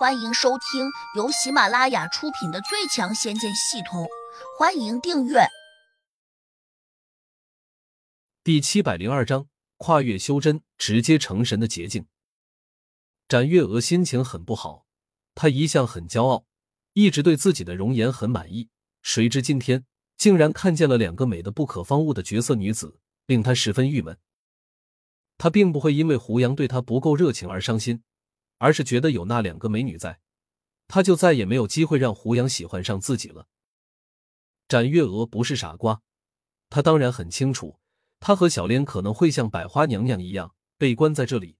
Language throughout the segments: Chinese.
欢迎收听由喜马拉雅出品的《最强仙剑系统》，欢迎订阅。第七百零二章：跨越修真，直接成神的捷径。展月娥心情很不好，她一向很骄傲，一直对自己的容颜很满意。谁知今天竟然看见了两个美的不可方物的绝色女子，令她十分郁闷。她并不会因为胡杨对她不够热情而伤心。而是觉得有那两个美女在，他就再也没有机会让胡杨喜欢上自己了。展月娥不是傻瓜，她当然很清楚，她和小莲可能会像百花娘娘一样被关在这里，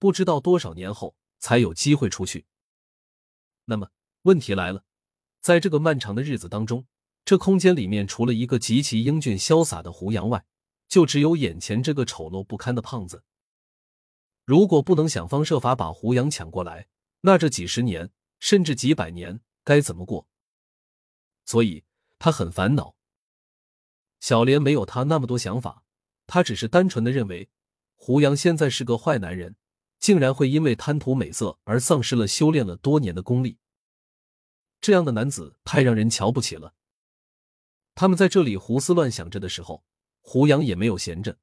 不知道多少年后才有机会出去。那么问题来了，在这个漫长的日子当中，这空间里面除了一个极其英俊潇洒的胡杨外，就只有眼前这个丑陋不堪的胖子。如果不能想方设法把胡杨抢过来，那这几十年甚至几百年该怎么过？所以他很烦恼。小莲没有他那么多想法，他只是单纯的认为胡杨现在是个坏男人，竟然会因为贪图美色而丧失了修炼了多年的功力。这样的男子太让人瞧不起了。他们在这里胡思乱想着的时候，胡杨也没有闲着，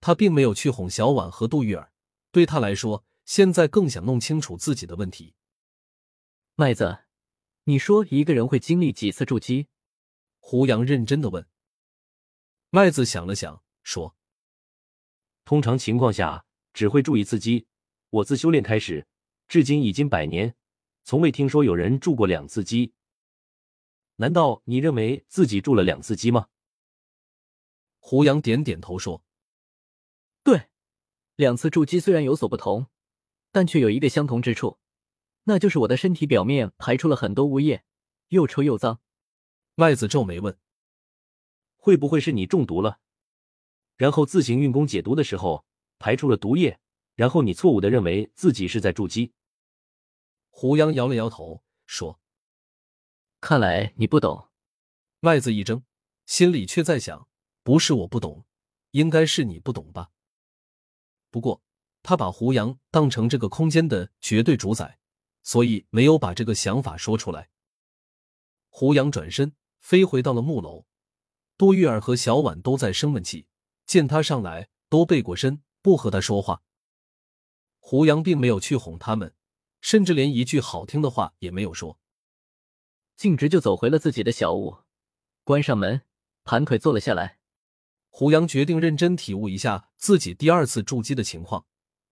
他并没有去哄小婉和杜玉儿。对他来说，现在更想弄清楚自己的问题。麦子，你说一个人会经历几次筑基？胡杨认真的问。麦子想了想，说：“通常情况下只会筑一次基。我自修炼开始，至今已经百年，从未听说有人筑过两次基。难道你认为自己筑了两次基吗？”胡杨点点头说。两次筑基虽然有所不同，但却有一个相同之处，那就是我的身体表面排出了很多污液，又臭又脏。麦子皱眉问：“会不会是你中毒了，然后自行运功解毒的时候排出了毒液，然后你错误的认为自己是在筑基？”胡杨摇了摇头说：“看来你不懂。”麦子一怔，心里却在想：“不是我不懂，应该是你不懂吧。”不过，他把胡杨当成这个空间的绝对主宰，所以没有把这个想法说出来。胡杨转身飞回到了木楼，杜玉儿和小婉都在生闷气，见他上来都背过身，不和他说话。胡杨并没有去哄他们，甚至连一句好听的话也没有说，径直就走回了自己的小屋，关上门，盘腿坐了下来。胡杨决定认真体悟一下自己第二次筑基的情况。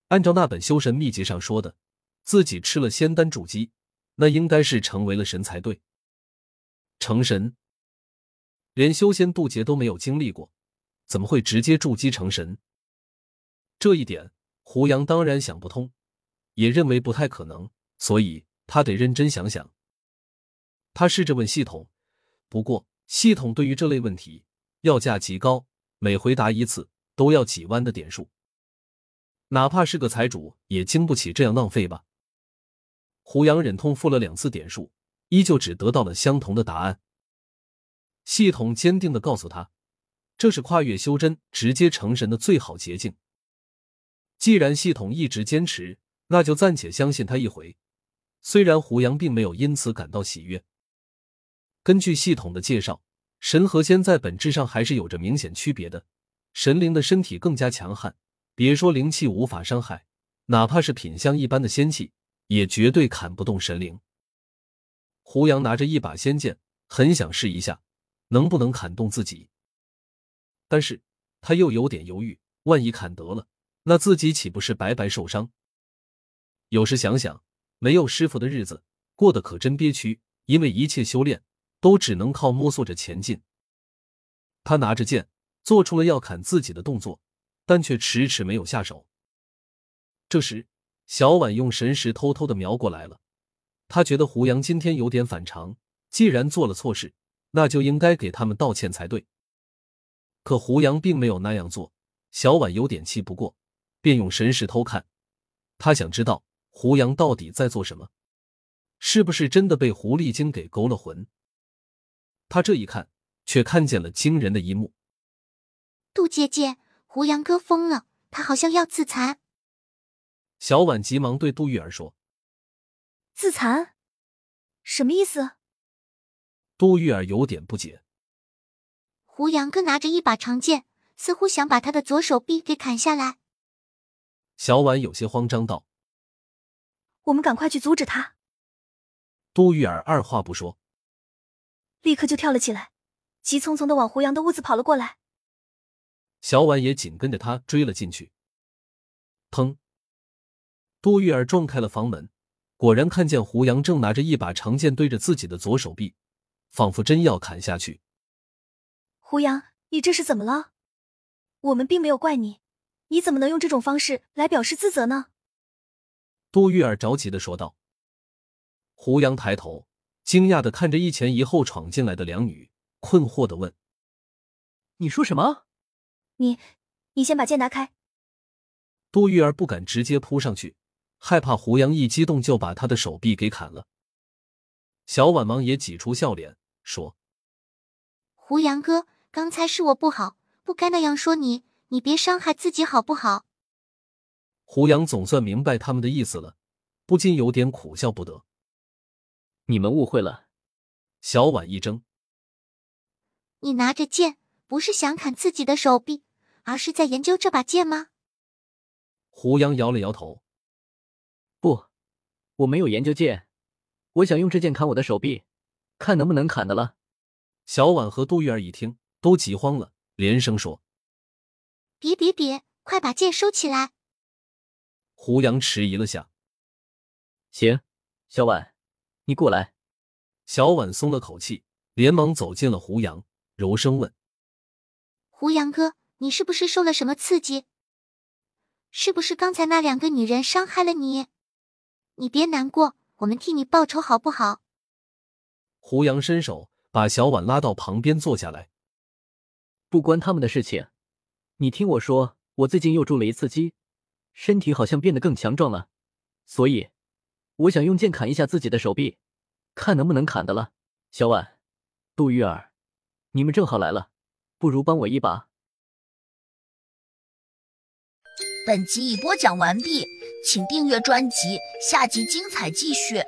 按照那本修神秘籍上说的，自己吃了仙丹筑基，那应该是成为了神才对。成神，连修仙渡劫都没有经历过，怎么会直接筑基成神？这一点，胡杨当然想不通，也认为不太可能，所以他得认真想想。他试着问系统，不过系统对于这类问题要价极高。每回答一次都要几万的点数，哪怕是个财主也经不起这样浪费吧。胡杨忍痛付了两次点数，依旧只得到了相同的答案。系统坚定的告诉他，这是跨越修真、直接成神的最好捷径。既然系统一直坚持，那就暂且相信他一回。虽然胡杨并没有因此感到喜悦。根据系统的介绍。神和仙在本质上还是有着明显区别的。神灵的身体更加强悍，别说灵气无法伤害，哪怕是品相一般的仙气，也绝对砍不动神灵。胡杨拿着一把仙剑，很想试一下能不能砍动自己，但是他又有点犹豫，万一砍得了，那自己岂不是白白受伤？有时想想，没有师傅的日子过得可真憋屈，因为一切修炼。都只能靠摸索着前进。他拿着剑，做出了要砍自己的动作，但却迟迟没有下手。这时，小婉用神识偷偷的瞄过来了。他觉得胡杨今天有点反常，既然做了错事，那就应该给他们道歉才对。可胡杨并没有那样做，小婉有点气不过，便用神识偷看。他想知道胡杨到底在做什么，是不是真的被狐狸精给勾了魂？他这一看，却看见了惊人的一幕。杜姐姐，胡杨哥疯了，他好像要自残。小婉急忙对杜玉儿说：“自残？什么意思？杜玉儿有点不解。胡杨哥拿着一把长剑，似乎想把他的左手臂给砍下来。小婉有些慌张道：“我们赶快去阻止他。”杜玉儿二话不说，立刻就跳了起来，急匆匆的往胡杨的屋子跑了过来。小婉也紧跟着他追了进去。砰！杜玉儿撞开了房门，果然看见胡杨正拿着一把长剑对着自己的左手臂，仿佛真要砍下去。胡杨，你这是怎么了？我们并没有怪你，你怎么能用这种方式来表示自责呢？杜玉儿着急的说道。胡杨抬头，惊讶的看着一前一后闯进来的两女，困惑的问：“你说什么？你，你先把剑拿开。”杜玉儿不敢直接扑上去，害怕胡杨一激动就把他的手臂给砍了。小婉忙也挤出笑脸说：“胡杨哥。”刚才是我不好，不该那样说你。你别伤害自己好不好？胡杨总算明白他们的意思了，不禁有点苦笑不得。你们误会了。小婉一怔：“你拿着剑不是想砍自己的手臂，而是在研究这把剑吗？”胡杨摇了摇头：“不，我没有研究剑，我想用这剑砍我的手臂，看能不能砍的了。”小婉和杜玉儿一听。都急慌了，连声说：“别别别，快把剑收起来！”胡杨迟疑了下，行，小婉，你过来。小婉松了口气，连忙走进了胡杨，柔声问：“胡杨哥，你是不是受了什么刺激？是不是刚才那两个女人伤害了你？你别难过，我们替你报仇好不好？”胡杨伸手把小婉拉到旁边坐下来。不关他们的事情，你听我说，我最近又筑了一次基，身体好像变得更强壮了，所以我想用剑砍一下自己的手臂，看能不能砍得了。小婉、杜玉儿，你们正好来了，不如帮我一把。本集已播讲完毕，请订阅专辑，下集精彩继续。